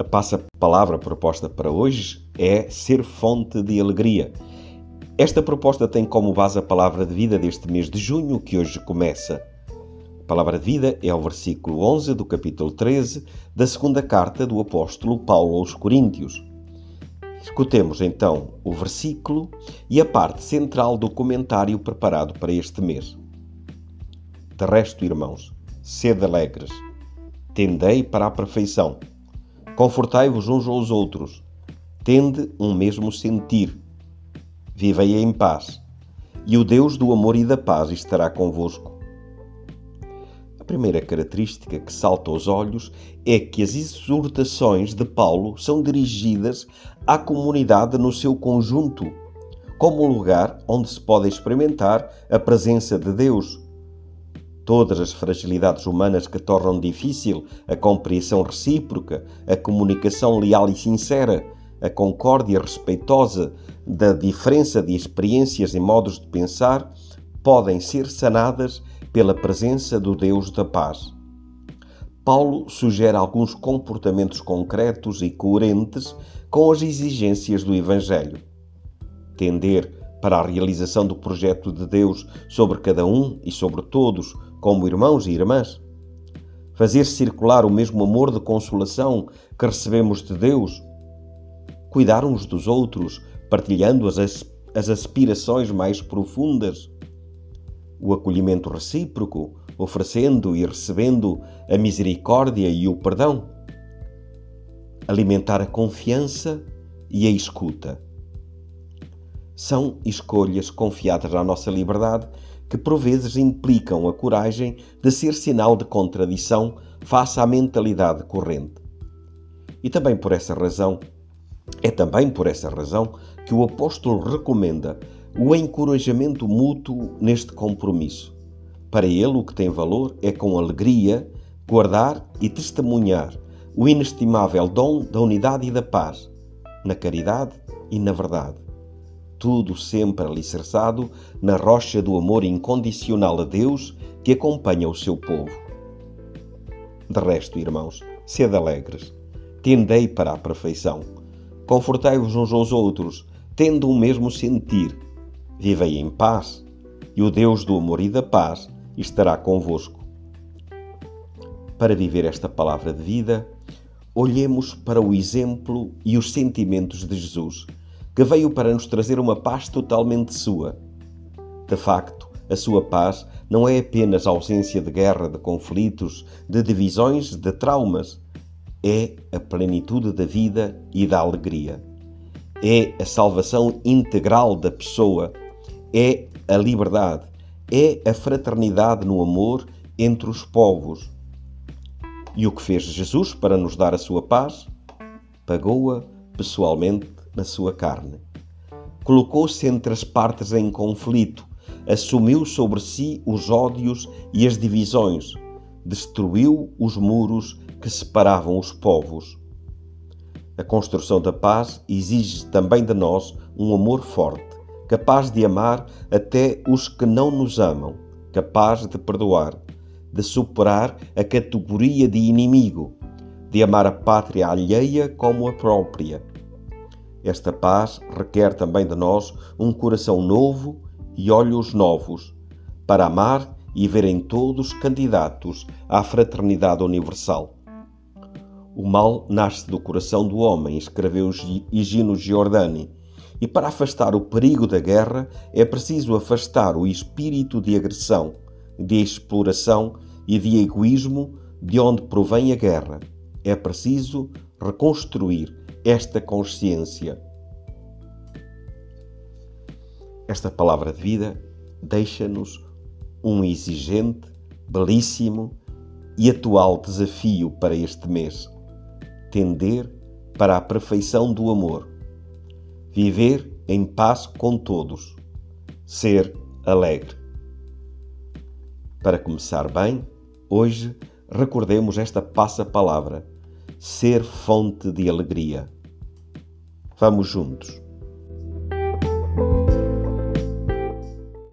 A passa-palavra proposta para hoje é ser fonte de alegria. Esta proposta tem como base a palavra de vida deste mês de junho, que hoje começa. A palavra de vida é o versículo 11 do capítulo 13 da segunda carta do apóstolo Paulo aos Coríntios. Escutemos então o versículo e a parte central do comentário preparado para este mês. De resto, irmãos, sede alegres, tendei para a perfeição Confortai-vos uns aos outros, tende um mesmo sentir, vivei em paz, e o Deus do amor e da paz estará convosco. A primeira característica que salta aos olhos é que as exortações de Paulo são dirigidas à comunidade no seu conjunto, como lugar onde se pode experimentar a presença de Deus todas as fragilidades humanas que tornam difícil a compreensão recíproca, a comunicação leal e sincera, a concórdia respeitosa da diferença de experiências e modos de pensar, podem ser sanadas pela presença do Deus da paz. Paulo sugere alguns comportamentos concretos e coerentes com as exigências do Evangelho. Tender para a realização do projeto de Deus sobre cada um e sobre todos, como irmãos e irmãs. Fazer circular o mesmo amor de consolação que recebemos de Deus. Cuidar uns dos outros, partilhando as, as aspirações mais profundas. O acolhimento recíproco, oferecendo e recebendo a misericórdia e o perdão. Alimentar a confiança e a escuta são escolhas confiadas à nossa liberdade que por vezes implicam a coragem de ser sinal de contradição face à mentalidade corrente. E também por essa razão, é também por essa razão que o apóstolo recomenda o encorajamento mútuo neste compromisso. Para ele, o que tem valor é com alegria guardar e testemunhar o inestimável dom da unidade e da paz, na caridade e na verdade tudo sempre alicerçado na rocha do amor incondicional a Deus que acompanha o seu povo. De resto, irmãos, sede alegres, tendei para a perfeição, confortai-vos uns aos outros, tendo o mesmo sentir, vivei em paz, e o Deus do amor e da paz estará convosco. Para viver esta palavra de vida, olhemos para o exemplo e os sentimentos de Jesus que veio para nos trazer uma paz totalmente sua. De facto, a sua paz não é apenas a ausência de guerra, de conflitos, de divisões, de traumas. É a plenitude da vida e da alegria. É a salvação integral da pessoa. É a liberdade. É a fraternidade no amor entre os povos. E o que fez Jesus para nos dar a sua paz? Pagou-a pessoalmente na sua carne. Colocou-se entre as partes em conflito, assumiu sobre si os ódios e as divisões, destruiu os muros que separavam os povos. A construção da paz exige também de nós um amor forte, capaz de amar até os que não nos amam, capaz de perdoar, de superar a categoria de inimigo, de amar a pátria alheia como a própria, esta paz requer também de nós um coração novo e olhos novos, para amar e ver em todos candidatos à fraternidade universal. O mal nasce do coração do homem, escreveu Higino Giordani, e para afastar o perigo da guerra é preciso afastar o espírito de agressão, de exploração e de egoísmo de onde provém a guerra. É preciso reconstruir esta consciência. Esta palavra de vida deixa-nos um exigente, belíssimo e atual desafio para este mês: tender para a perfeição do amor, viver em paz com todos, ser alegre. Para começar bem, hoje recordemos esta passa-palavra ser fonte de alegria. Vamos juntos.